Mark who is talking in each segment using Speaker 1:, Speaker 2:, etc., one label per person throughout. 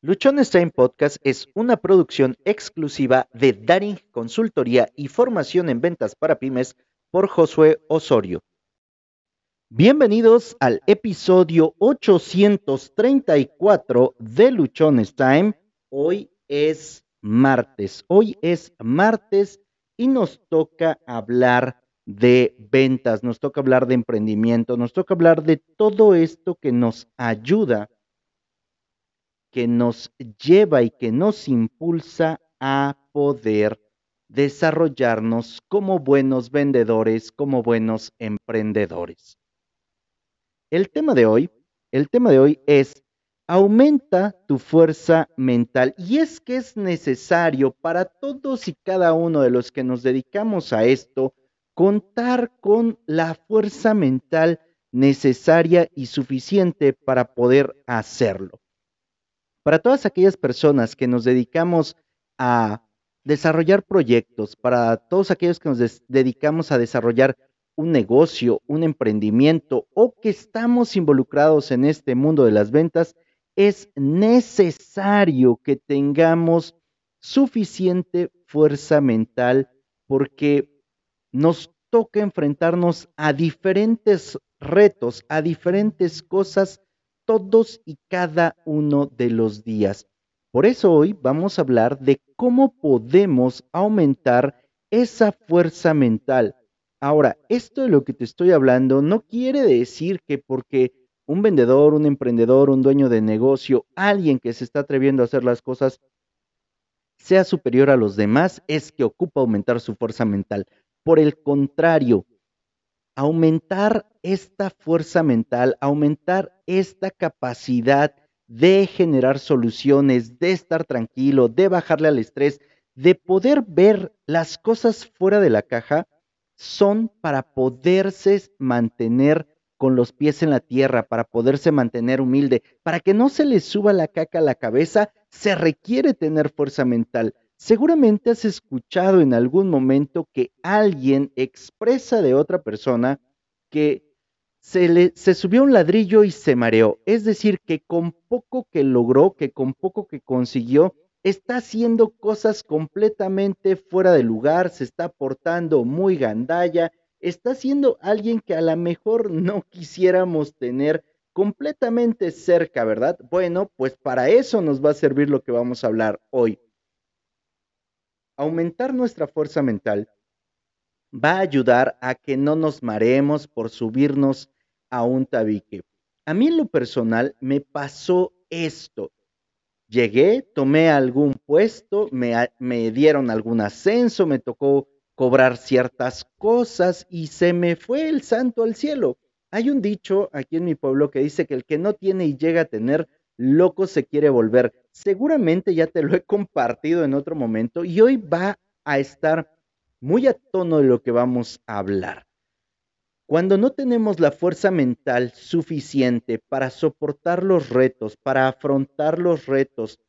Speaker 1: Luchones Time Podcast es una producción exclusiva de Daring Consultoría y Formación en Ventas para Pymes por Josué Osorio. Bienvenidos al episodio 834 de Luchones Time. Hoy es martes, hoy es martes y nos toca hablar de ventas, nos toca hablar de emprendimiento, nos toca hablar de todo esto que nos ayuda que nos lleva y que nos impulsa a poder desarrollarnos como buenos vendedores, como buenos emprendedores. El tema de hoy, el tema de hoy es aumenta tu fuerza mental y es que es necesario para todos y cada uno de los que nos dedicamos a esto contar con la fuerza mental necesaria y suficiente para poder hacerlo. Para todas aquellas personas que nos dedicamos a desarrollar proyectos, para todos aquellos que nos dedicamos a desarrollar un negocio, un emprendimiento o que estamos involucrados en este mundo de las ventas, es necesario que tengamos suficiente fuerza mental porque nos toca enfrentarnos a diferentes retos, a diferentes cosas todos y cada uno de los días. Por eso hoy vamos a hablar de cómo podemos aumentar esa fuerza mental. Ahora, esto de lo que te estoy hablando no quiere decir que porque un vendedor, un emprendedor, un dueño de negocio, alguien que se está atreviendo a hacer las cosas, sea superior a los demás, es que ocupa aumentar su fuerza mental. Por el contrario, aumentar esta fuerza mental, aumentar esta capacidad de generar soluciones, de estar tranquilo, de bajarle al estrés, de poder ver las cosas fuera de la caja, son para poderse mantener con los pies en la tierra, para poderse mantener humilde, para que no se le suba la caca a la cabeza, se requiere tener fuerza mental. Seguramente has escuchado en algún momento que alguien expresa de otra persona que se, le, se subió un ladrillo y se mareó. Es decir, que con poco que logró, que con poco que consiguió, está haciendo cosas completamente fuera de lugar, se está portando muy gandalla, está siendo alguien que a lo mejor no quisiéramos tener completamente cerca, ¿verdad? Bueno, pues para eso nos va a servir lo que vamos a hablar hoy aumentar nuestra fuerza mental va a ayudar a que no nos mareemos por subirnos a un tabique. A mí en lo personal me pasó esto. Llegué, tomé algún puesto, me, me dieron algún ascenso, me tocó cobrar ciertas cosas y se me fue el santo al cielo. Hay un dicho aquí en mi pueblo que dice que el que no tiene y llega a tener, loco se quiere volver. Seguramente ya te lo he compartido en otro momento y hoy va a estar muy a tono de lo que vamos a hablar. Cuando no tenemos la fuerza mental suficiente para soportar los retos, para afrontar los retos,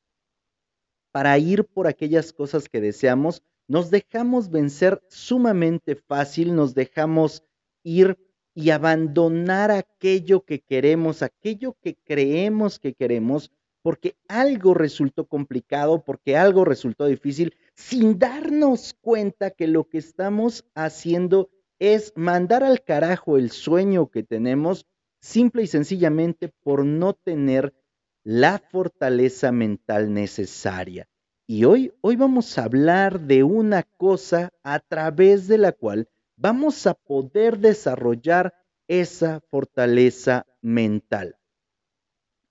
Speaker 1: para ir por aquellas cosas que deseamos, nos dejamos vencer sumamente fácil, nos dejamos ir y abandonar aquello que queremos, aquello que creemos que queremos, porque algo resultó complicado, porque algo resultó difícil, sin darnos cuenta que lo que estamos haciendo es mandar al carajo el sueño que tenemos, simple y sencillamente por no tener la fortaleza mental necesaria. Y hoy, hoy vamos a hablar de una cosa a través de la cual vamos a poder desarrollar esa fortaleza mental.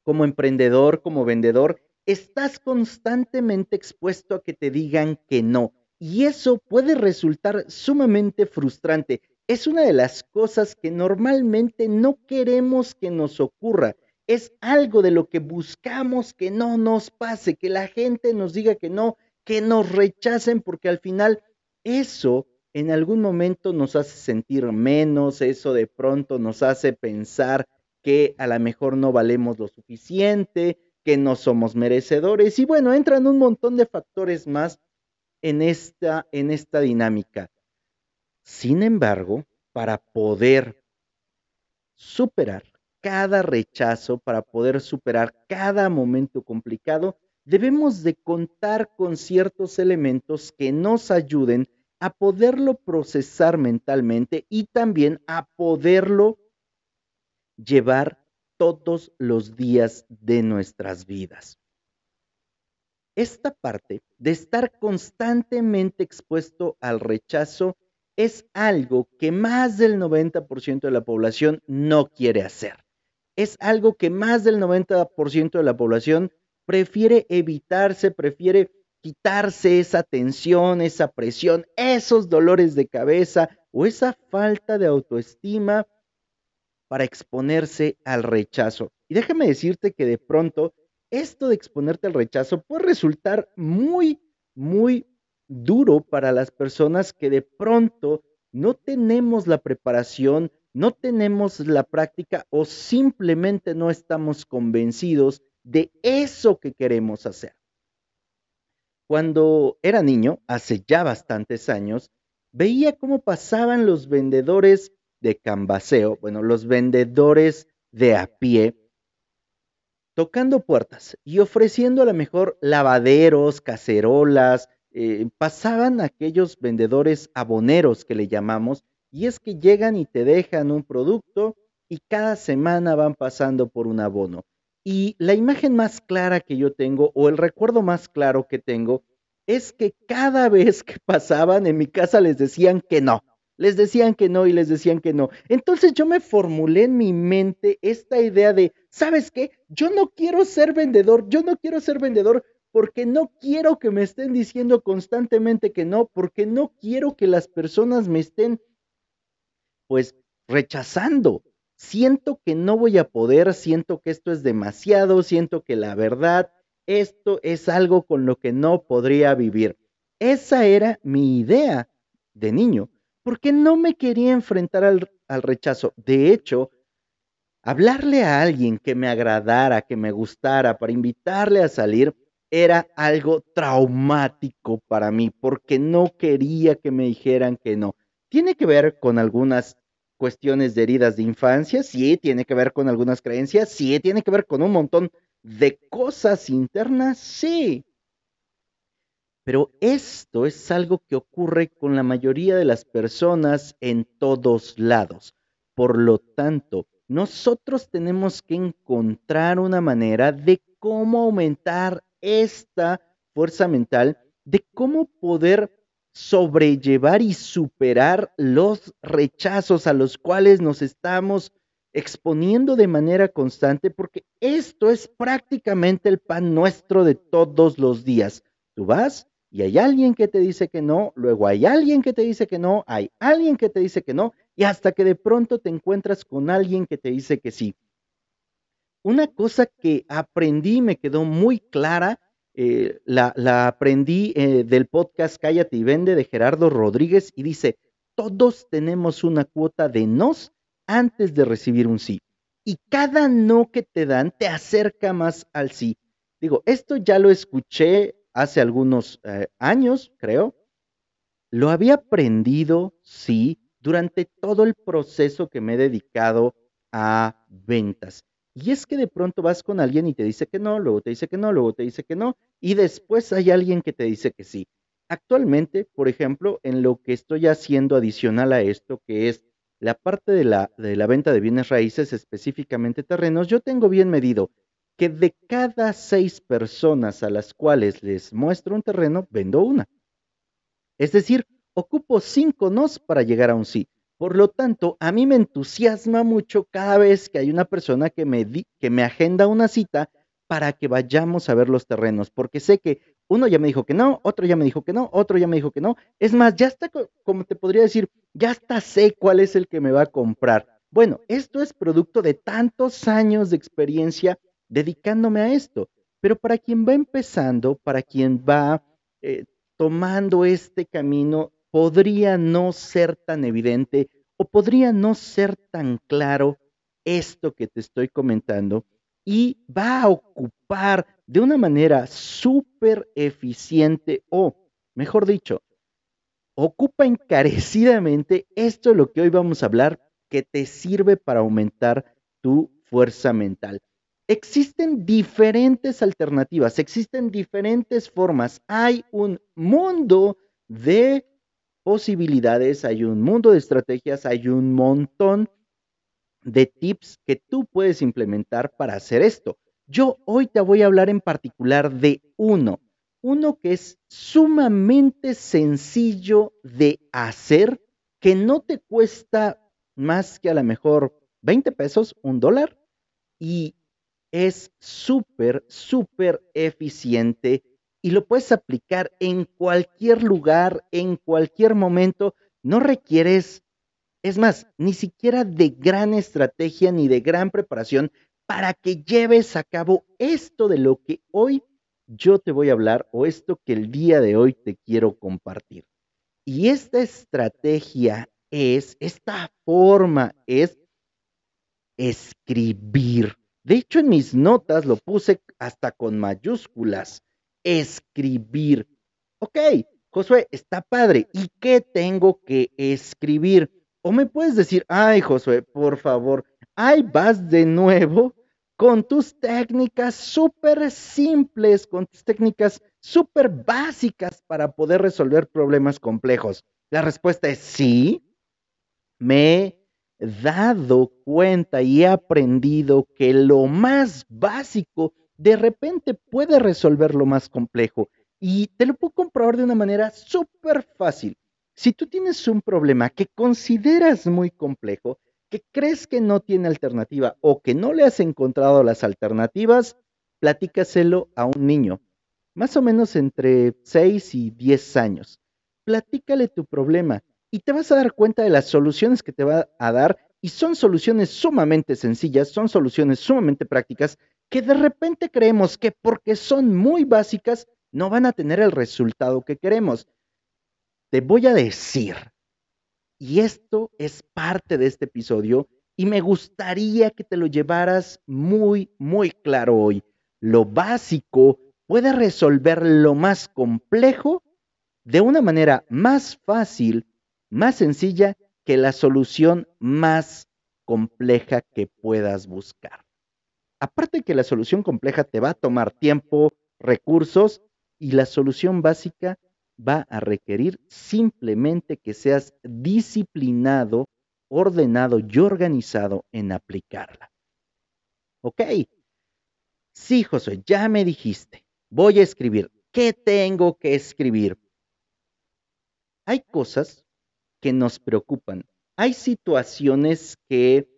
Speaker 1: Como emprendedor, como vendedor, estás constantemente expuesto a que te digan que no. Y eso puede resultar sumamente frustrante. Es una de las cosas que normalmente no queremos que nos ocurra. Es algo de lo que buscamos que no nos pase, que la gente nos diga que no, que nos rechacen, porque al final eso en algún momento nos hace sentir menos, eso de pronto nos hace pensar que a lo mejor no valemos lo suficiente, que no somos merecedores y bueno, entran un montón de factores más en esta, en esta dinámica. Sin embargo, para poder superar cada rechazo, para poder superar cada momento complicado, debemos de contar con ciertos elementos que nos ayuden a poderlo procesar mentalmente y también a poderlo llevar todos los días de nuestras vidas. Esta parte de estar constantemente expuesto al rechazo es algo que más del 90% de la población no quiere hacer. Es algo que más del 90% de la población prefiere evitarse, prefiere quitarse esa tensión, esa presión, esos dolores de cabeza o esa falta de autoestima para exponerse al rechazo. Y déjame decirte que de pronto esto de exponerte al rechazo puede resultar muy, muy duro para las personas que de pronto no tenemos la preparación, no tenemos la práctica o simplemente no estamos convencidos de eso que queremos hacer. Cuando era niño, hace ya bastantes años, veía cómo pasaban los vendedores de cambaseo, bueno, los vendedores de a pie, tocando puertas y ofreciendo a lo mejor lavaderos, cacerolas, eh, pasaban aquellos vendedores aboneros que le llamamos, y es que llegan y te dejan un producto y cada semana van pasando por un abono. Y la imagen más clara que yo tengo, o el recuerdo más claro que tengo, es que cada vez que pasaban en mi casa les decían que no, les decían que no y les decían que no. Entonces yo me formulé en mi mente esta idea de, ¿sabes qué? Yo no quiero ser vendedor, yo no quiero ser vendedor porque no quiero que me estén diciendo constantemente que no, porque no quiero que las personas me estén, pues, rechazando. Siento que no voy a poder, siento que esto es demasiado, siento que la verdad, esto es algo con lo que no podría vivir. Esa era mi idea de niño porque no me quería enfrentar al, rechazo. De hecho, hablarle a alguien que me agradara, que me gustara, para invitarle a salir, era algo traumático para mí, porque no quería que me dijeran que no. Tiene que ver con algunas cuestiones de heridas de infancia, sí, tiene que ver con algunas creencias, sí, tiene que ver con un montón de cosas internas, sí. Pero esto es algo que ocurre con la mayoría de las personas en todos lados. Por lo tanto, nosotros tenemos que encontrar una manera de cómo aumentar esta fuerza mental, de cómo poder sobrellevar y superar los rechazos a los cuales nos estamos exponiendo de manera constante, porque esto es prácticamente el pan nuestro de todos los días. Tú vas, y hay alguien que te dice que no, luego hay alguien que te dice que no, hay alguien que te dice que no, y hasta que de pronto te encuentras con alguien que te dice que sí. Una cosa que aprendí, me quedó muy clara, eh, la, aprendí eh, del podcast Cállate y Vende de Gerardo Rodríguez y dice, todos tenemos una cuota de nos antes de recibir un sí. Y cada no que te dan te acerca más al sí. Digo, esto ya lo escuché hace algunos eh, años, creo. Lo había aprendido, sí, durante todo el proceso que me he dedicado a ventas. Y es que de pronto vas con alguien y te dice que no, luego te dice que no, luego te dice que no, y después hay alguien que te dice que sí. Actualmente, por ejemplo, en lo que estoy haciendo adicional a esto, que es la parte de la, de la venta de bienes raíces, específicamente terrenos, yo tengo bien medido que de cada seis personas a las cuales les muestro un terreno, vendo una. Es decir, ocupo cinco nos para llegar a un sí. Por lo tanto, a mí me entusiasma mucho cada vez que hay una persona que me, que me agenda una cita para que vayamos a ver los terrenos, porque sé que uno ya me dijo que no, otro ya me dijo que no, otro ya me dijo que no. Es más, ya está, como te podría decir, ya hasta sé cuál es el que me va a comprar. Bueno, esto es producto de tantos años de experiencia dedicándome a esto. Pero para quien va empezando, para quien va eh, tomando este camino, podría no ser tan evidente o podría no ser tan claro esto que te estoy comentando y va a ocupar de una manera súper eficiente o, mejor dicho, ocupa encarecidamente esto de lo que hoy vamos a hablar que te sirve para aumentar tu fuerza mental. Existen diferentes alternativas, existen diferentes formas. Hay un mundo de posibilidades, hay un mundo de estrategias, hay un montón de tips que tú puedes implementar para hacer esto. Yo hoy te voy a hablar en particular de uno, uno que es sumamente sencillo de hacer, que no te cuesta más que a lo mejor 20 pesos, un dólar, y es súper, súper eficiente y lo puedes aplicar en cualquier lugar, en cualquier momento. No requieres, es más, ni siquiera de gran estrategia ni de gran preparación para que lleves a cabo esto de lo que hoy yo te voy a hablar o esto que el día de hoy te quiero compartir. Y esta estrategia es, esta forma es escribir. De hecho, en mis notas lo puse hasta con mayúsculas. Escribir. Ok, Josué, está padre. ¿Y qué tengo que escribir? O me puedes decir, ay, Josué, por favor, ahí vas de nuevo con tus técnicas súper simples, con tus técnicas súper básicas para poder resolver problemas complejos. La respuesta es sí. Me dado cuenta y he aprendido que lo más básico de repente puede resolver lo más complejo. Y te lo puedo comprobar de una manera súper fácil. Si tú tienes un problema que consideras muy complejo, que crees que no tiene alternativa o que no le has encontrado las alternativas, platícaselo a un niño, más o menos entre 6 y 10 años. Platícale tu problema y te vas a dar cuenta de las soluciones que te va a dar y son soluciones sumamente sencillas, son soluciones sumamente prácticas que de repente creemos que porque son muy básicas no van a tener el resultado que queremos. Te voy a decir, y esto es parte de este episodio, y me gustaría que te lo llevaras muy, muy claro hoy. Lo básico puede resolver lo más complejo de una manera más fácil más sencilla que la solución más compleja que puedas buscar. Aparte que la solución compleja te va a tomar tiempo, recursos y la solución básica va a requerir simplemente que seas disciplinado, ordenado y organizado en aplicarla. ¿Ok? Sí, José, ya me dijiste. Voy a escribir. ¿Qué tengo que escribir? Hay cosas que nos preocupan. Hay situaciones que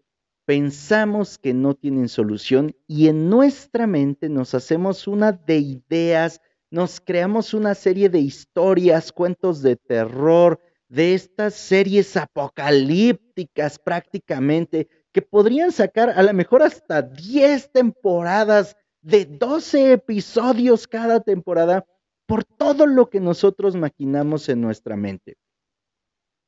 Speaker 1: pensamos que no tienen solución y en nuestra mente nos hacemos una de ideas, nos creamos una serie de historias, cuentos de terror, de estas series apocalípticas prácticamente, que podrían sacar a lo mejor hasta 10 temporadas de 12 episodios cada temporada por todo lo que nosotros maquinamos en nuestra mente.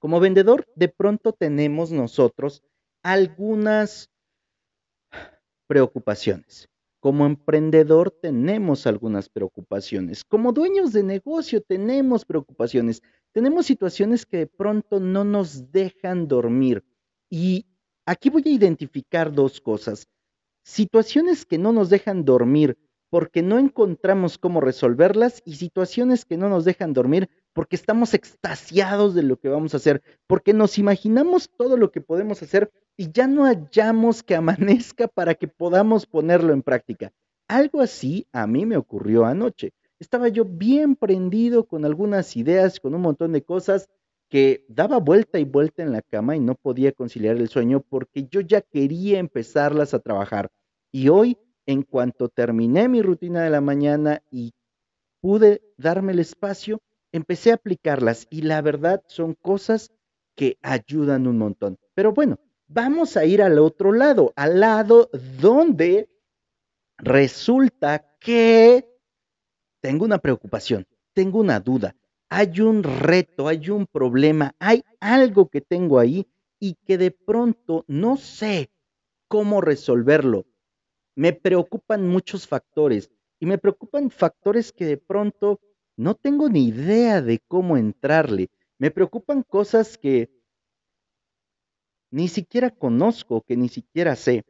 Speaker 1: Como vendedor, de pronto tenemos nosotros algunas preocupaciones. Como emprendedor tenemos algunas preocupaciones. Como dueños de negocio tenemos preocupaciones. Tenemos situaciones que de pronto no nos dejan dormir. Y aquí voy a identificar dos cosas. Situaciones que no nos dejan dormir porque no encontramos cómo resolverlas y situaciones que no nos dejan dormir porque estamos extasiados de lo que vamos a hacer, porque nos imaginamos todo lo que podemos hacer y ya no hallamos que amanezca para que podamos ponerlo en práctica. Algo así a mí me ocurrió anoche. Estaba yo bien prendido con algunas ideas, con un montón de cosas que daba vuelta y vuelta en la cama y no podía conciliar el sueño porque yo ya quería empezarlas a trabajar. Y hoy, en cuanto terminé mi rutina de la mañana y pude darme el espacio, empecé a aplicarlas y la verdad son cosas que ayudan un montón. Pero bueno, vamos a ir al otro lado, al lado donde resulta que tengo una preocupación, tengo una duda, hay un reto, hay un problema, hay algo que tengo ahí y que de pronto no sé cómo resolverlo. Me preocupan muchos factores y me preocupan factores que de pronto no tengo ni idea de cómo entrarle. Me preocupan cosas que ni siquiera conozco, que ni siquiera sé.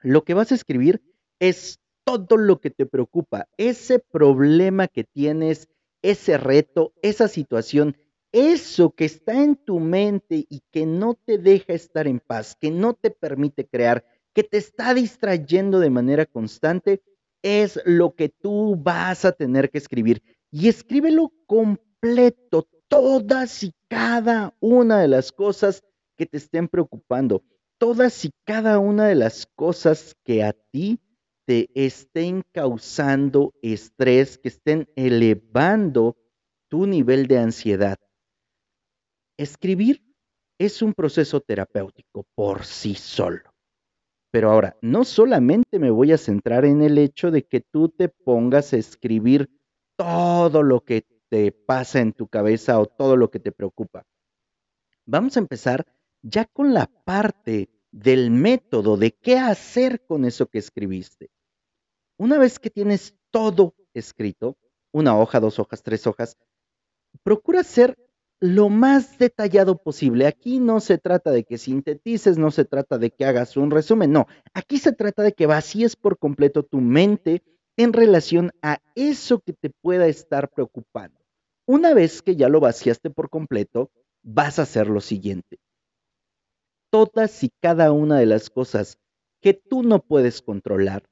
Speaker 1: Lo que vas a escribir es todo lo que te preocupa, ese problema que tienes, ese reto, esa situación, eso que está en tu mente y que no te deja estar en paz, que no te permite crear, que te está distrayendo de manera constante, es lo que tú vas a tener que escribir. Y escríbelo completo, todas y cada una de las cosas que te estén preocupando, todas y cada una de las cosas que a ti te estén causando estrés, que estén elevando tu nivel de ansiedad. Escribir es un proceso terapéutico por sí solo. Pero ahora, no solamente me voy a centrar en el hecho de que tú te pongas a escribir todo lo que te pasa en tu cabeza o todo lo que te preocupa. Vamos a empezar ya con la parte del método de qué hacer con eso que escribiste. Una vez que tienes todo escrito, una hoja, dos hojas, tres hojas, procura ser lo más detallado posible. Aquí no se trata de que sintetices, no se trata de que hagas un resumen, no. Aquí se trata de que vacíes por completo tu mente en relación a eso que te pueda estar preocupando. Una vez que ya lo vaciaste por completo, vas a hacer lo siguiente. Todas y cada una de las cosas que tú no puedes controlar,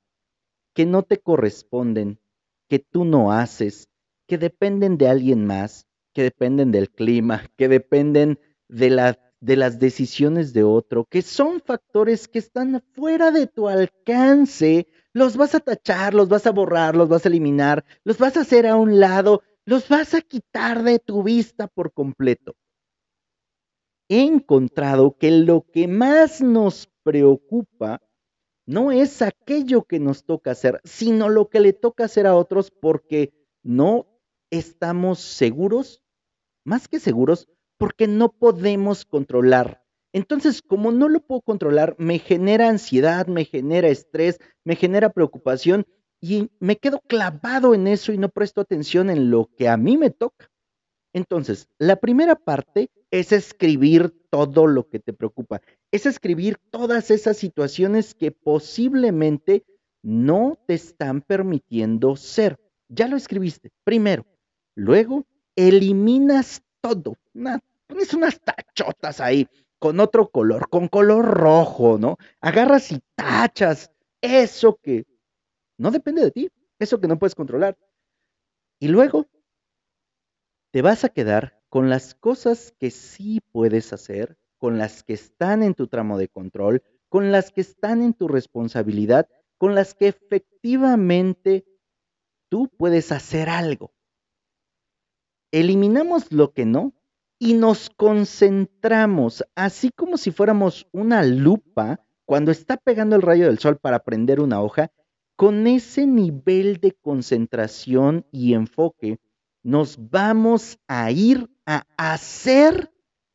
Speaker 1: que no te corresponden, que tú no haces, que dependen de alguien más, que dependen del clima, que dependen de, las decisiones de otro, que son factores que están fuera de tu alcance, los vas a tachar, los vas a borrar, los vas a eliminar, los vas a hacer a un lado, los vas a quitar de tu vista por completo. He encontrado que lo que más nos preocupa no es aquello que nos toca hacer, sino lo que le toca hacer a otros porque no estamos seguros, más que seguros, porque no podemos controlar. Entonces, como no lo puedo controlar, me genera ansiedad, me genera estrés, me genera preocupación y me quedo clavado en eso y no presto atención en lo que a mí me toca. Entonces, la primera parte es escribir todo lo que te preocupa, es escribir todas esas situaciones que posiblemente no te están permitiendo ser. Ya lo escribiste, primero. Luego, eliminas todo. pones unas tachotas ahí con otro color, con color rojo, ¿no? Agarras y tachas eso que no depende de ti, eso que no puedes controlar. Y luego te vas a quedar con las cosas que sí puedes hacer, con las que están en tu tramo de control, con las que están en tu responsabilidad, con las que efectivamente tú puedes hacer algo. Eliminamos lo que no y nos concentramos, así como si fuéramos una lupa cuando está pegando el rayo del sol para prender una hoja, con ese nivel de concentración y enfoque, nos vamos a ir a hacer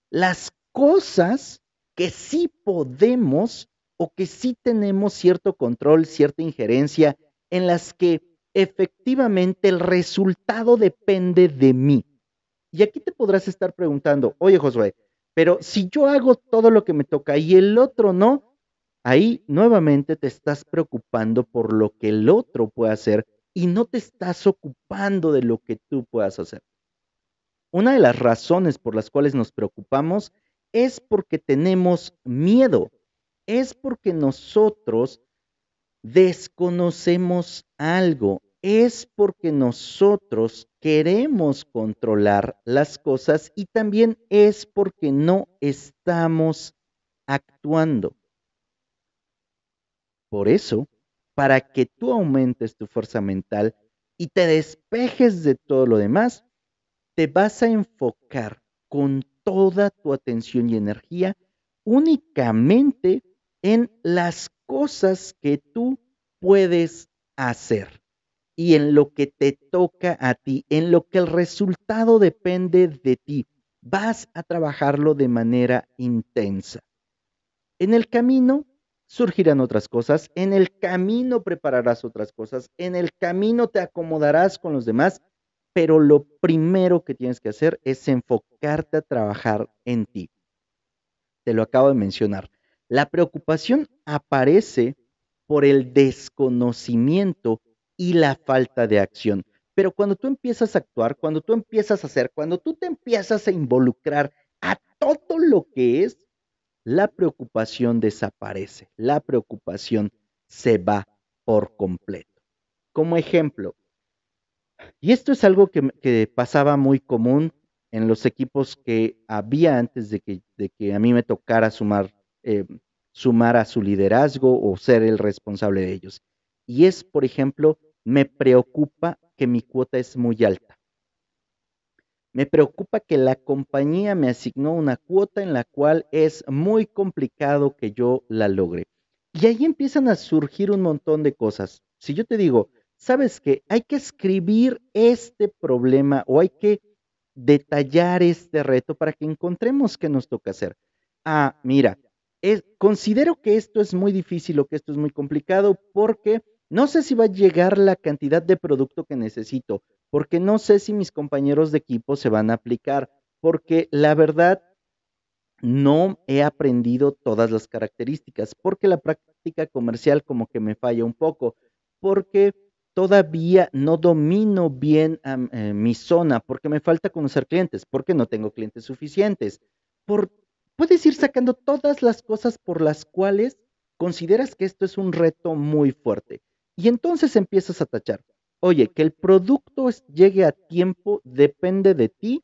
Speaker 1: las cosas que sí podemos o que sí tenemos cierto control, cierta injerencia, en las que efectivamente el resultado depende de mí. Y aquí te podrás estar preguntando, oye Josué, pero si yo hago todo lo que me toca y el otro no, ahí nuevamente te estás preocupando por lo que el otro puede hacer y no te estás ocupando de lo que tú puedas hacer. Una de las razones por las cuales nos preocupamos es porque tenemos miedo, es porque nosotros desconocemos algo, es porque nosotros queremos controlar las cosas y también es porque no estamos actuando. Por eso, para que tú aumentes tu fuerza mental y te despejes de todo lo demás, te vas a enfocar con toda tu atención y energía únicamente en las cosas que tú puedes hacer y en lo que te toca a ti, en lo que el resultado depende de ti. Vas a trabajarlo de manera intensa. En el camino surgirán otras cosas, en el camino prepararás otras cosas, en el camino te acomodarás con los demás, pero lo primero que tienes que hacer es enfocarte a trabajar en ti. Te lo acabo de mencionar. La preocupación aparece por el desconocimiento y la falta de acción. Pero cuando tú empiezas a actuar, cuando tú empiezas a hacer, cuando tú te empiezas a involucrar a todo lo que es, la preocupación desaparece, la preocupación se va por completo. Como ejemplo, y esto es algo que, pasaba muy común en los equipos que había antes de que, a mí me tocara sumar, eh, sumar a su liderazgo o ser el responsable de ellos. Y es, por ejemplo, me preocupa que mi cuota es muy alta. Me preocupa que la compañía me asignó una cuota en la cual es muy complicado que yo la logre. Y ahí empiezan a surgir un montón de cosas. Si yo te digo, sabes que hay que escribir este problema o hay que detallar este reto para que encontremos qué nos toca hacer. Ah, mira, considero que esto es muy difícil o que esto es muy complicado porque no sé si va a llegar la cantidad de producto que necesito, porque no sé si mis compañeros de equipo se van a aplicar, porque la verdad no he aprendido todas las características, porque la práctica comercial como que me falla un poco, porque todavía no domino bien eh, mi zona, porque me falta conocer clientes, porque no tengo clientes suficientes. Puedes ir sacando todas las cosas por las cuales consideras que esto es un reto muy fuerte. Y entonces empiezas a tachar. Oye, que el producto llegue a tiempo depende de ti.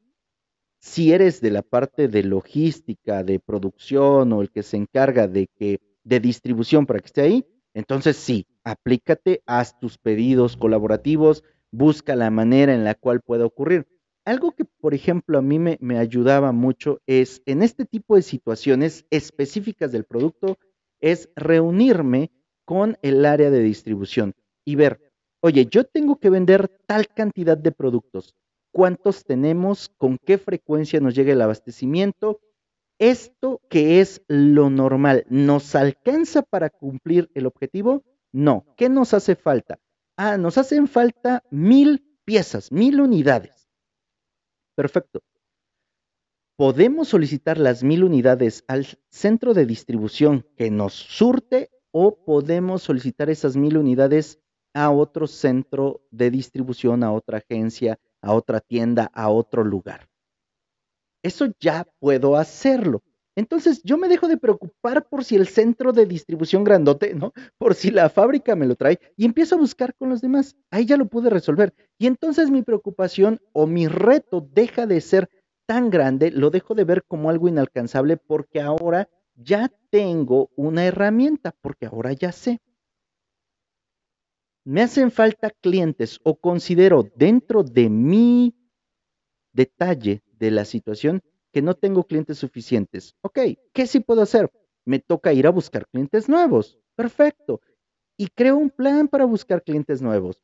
Speaker 1: Si eres de la parte de logística, de producción o el que se encarga de que de distribución para que esté ahí, entonces sí, aplícate, haz tus pedidos colaborativos, busca la manera en la cual pueda ocurrir. Algo que, por ejemplo, a mí me, me, ayudaba mucho es en este tipo de situaciones específicas del producto, es reunirme con el área de distribución y ver, oye, yo tengo que vender tal cantidad de productos, cuántos tenemos, con qué frecuencia nos llega el abastecimiento, esto que es lo normal, ¿nos alcanza para cumplir el objetivo? No. ¿Qué nos hace falta? Ah, nos hacen falta mil piezas, mil unidades. Perfecto. Podemos solicitar las mil unidades al centro de distribución que nos surte o podemos solicitar esas mil unidades a otro centro de distribución, a otra agencia, a otra tienda, a otro lugar. Eso ya puedo hacerlo. Entonces yo me dejo de preocupar por si el centro de distribución grandote, ¿no? Por si la fábrica me lo trae y empiezo a buscar con los demás. Ahí ya lo pude resolver. Y entonces mi preocupación o mi reto deja de ser tan grande, lo dejo de ver como algo inalcanzable porque ahora ya tengo una herramienta, porque ahora ya sé. Me hacen falta clientes o considero dentro de mi detalle de la situación que no tengo clientes suficientes. Ok, ¿qué sí puedo hacer? Me toca ir a buscar clientes nuevos. Perfecto. Y creo un plan para buscar clientes nuevos.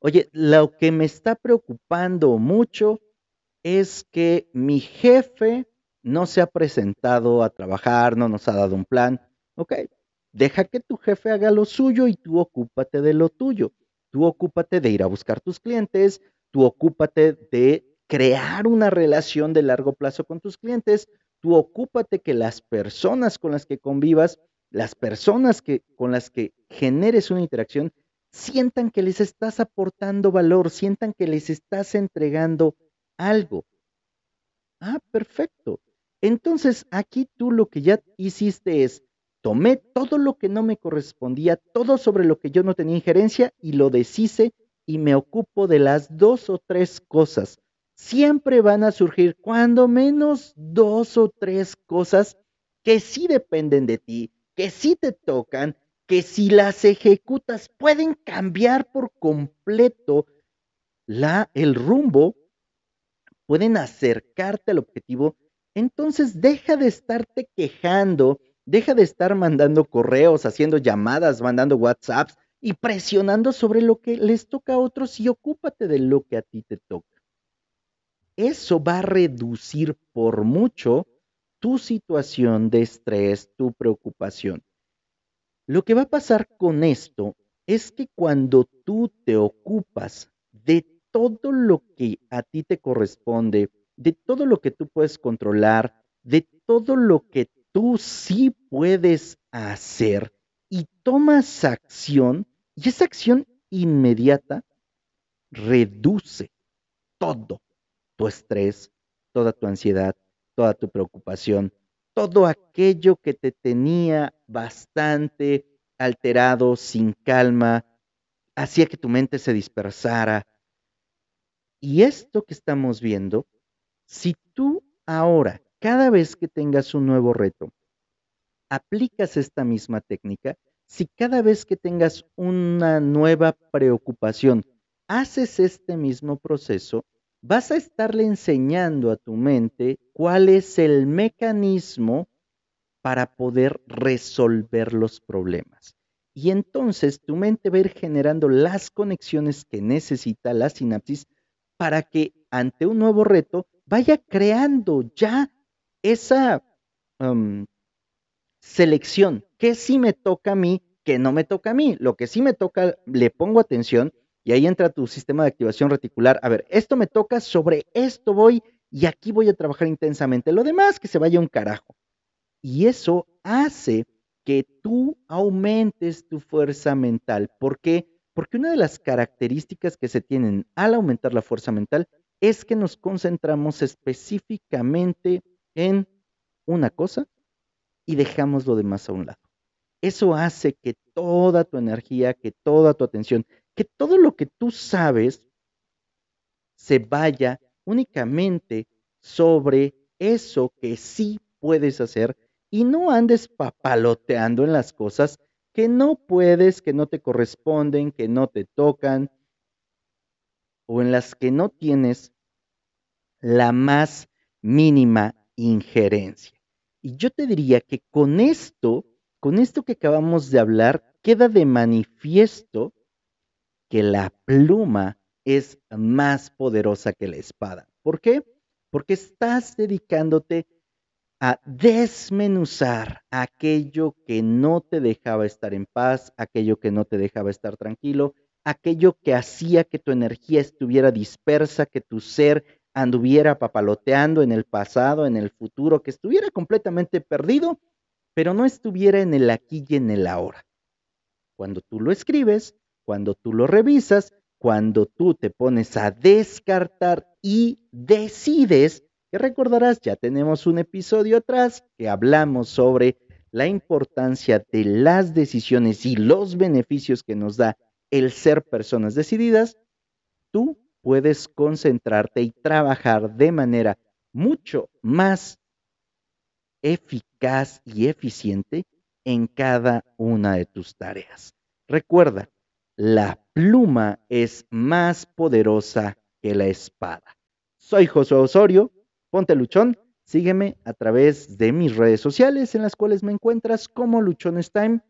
Speaker 1: Oye, lo que me está preocupando mucho es que mi jefe no se ha presentado a trabajar, no nos ha dado un plan. Ok, deja que tu jefe haga lo suyo y tú ocúpate de lo tuyo. Tú ocúpate de ir a buscar tus clientes, tú ocúpate de crear una relación de largo plazo con tus clientes, tú ocúpate que las personas con las que convivas, las personas que, con las que generes una interacción, sientan que les estás aportando valor, sientan que les estás entregando algo. Ah, perfecto. Entonces, aquí tú lo que ya hiciste es, tomé todo lo que no me correspondía, todo sobre lo que yo no tenía injerencia y lo deshice y me ocupo de las dos o tres cosas siempre van a surgir cuando menos dos o tres cosas que sí dependen de ti, que sí te tocan, que si las ejecutas pueden cambiar por completo la, el rumbo, pueden acercarte al objetivo. Entonces deja de estarte quejando, deja de estar mandando correos, haciendo llamadas, mandando WhatsApps y presionando sobre lo que les toca a otros y ocúpate de lo que a ti te toca eso va a reducir por mucho tu situación de estrés, tu preocupación. Lo que va a pasar con esto es que cuando tú te ocupas de todo lo que a ti te corresponde, de todo lo que tú puedes controlar, de todo lo que tú sí puedes hacer y tomas acción y esa acción inmediata reduce todo tu estrés, toda tu ansiedad, toda tu preocupación, todo aquello que te tenía bastante alterado, sin calma, hacía que tu mente se dispersara. Y esto que estamos viendo, si tú ahora, cada vez que tengas un nuevo reto, aplicas esta misma técnica, si cada vez que tengas una nueva preocupación, haces este mismo proceso, vas a estarle enseñando a tu mente cuál es el mecanismo para poder resolver los problemas. Y entonces tu mente va a ir generando las conexiones que necesita la sinapsis para que ante un nuevo reto vaya creando ya esa selección. ¿Qué sí me toca a mí? ¿Qué no me toca a mí? Lo que sí me toca, le pongo atención y ahí entra tu sistema de activación reticular. A ver, esto me toca, sobre esto voy y aquí voy a trabajar intensamente. Lo demás que se vaya un carajo. Y eso hace que tú aumentes tu fuerza mental. ¿Por qué? Porque una de las características que se tienen al aumentar la fuerza mental es que nos concentramos específicamente en una cosa y dejamos lo demás a un lado. Eso hace que toda tu energía, que toda tu atención, que todo lo que tú sabes se vaya únicamente sobre eso que sí puedes hacer y no andes papaloteando en las cosas que no puedes, que no te corresponden, que no te tocan o en las que no tienes la más mínima injerencia. Y yo te diría que con esto, con esto que acabamos de hablar, queda de manifiesto que la pluma es más poderosa que la espada. ¿Por qué? Porque estás dedicándote a desmenuzar aquello que no te dejaba estar en paz, aquello que no te dejaba estar tranquilo, aquello que hacía que tu energía estuviera dispersa, que tu ser anduviera papaloteando en el pasado, en el futuro, que estuviera completamente perdido, pero no estuviera en el aquí y en el ahora. Cuando tú lo escribes, cuando tú lo revisas, cuando tú te pones a descartar y decides, que recordarás, ya tenemos un episodio atrás que hablamos sobre la importancia de las decisiones y los beneficios que nos da el ser personas decididas, tú puedes concentrarte y trabajar de manera mucho más eficaz y eficiente en cada una de tus tareas. Recuerda, la pluma es más poderosa que la espada. Soy José Osorio, ponte luchón, sígueme a través de mis redes sociales en las cuales me encuentras como Luchones Time.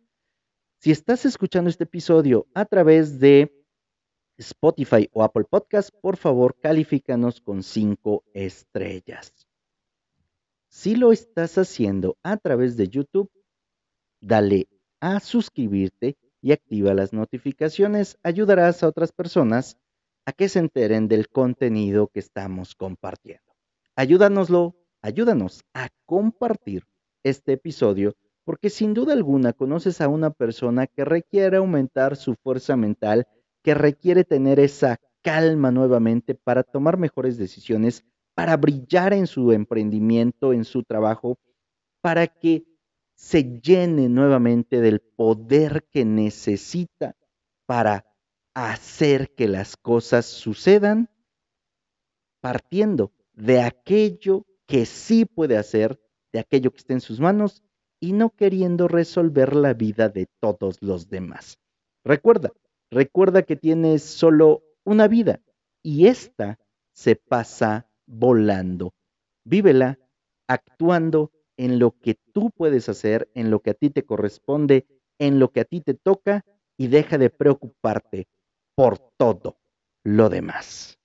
Speaker 1: Si estás escuchando este episodio a través de Spotify o Apple Podcast, por favor califícanos con cinco estrellas. Si lo estás haciendo a través de YouTube, dale a suscribirte y activa las notificaciones, ayudarás a otras personas a que se enteren del contenido que estamos compartiendo. Ayúdanoslo, ayúdanos a compartir este episodio porque sin duda alguna conoces a una persona que requiere aumentar su fuerza mental, que requiere tener esa calma nuevamente para tomar mejores decisiones, para brillar en su emprendimiento, en su trabajo, para que se llene nuevamente del poder que necesita para hacer que las cosas sucedan, partiendo de aquello que sí puede hacer, de aquello que está en sus manos y no queriendo resolver la vida de todos los demás. Recuerda, recuerda que tienes solo una vida y esta se pasa volando. Vívela actuando en lo que tú puedes hacer, en lo que a ti te corresponde, en lo que a ti te toca y deja de preocuparte por todo lo demás.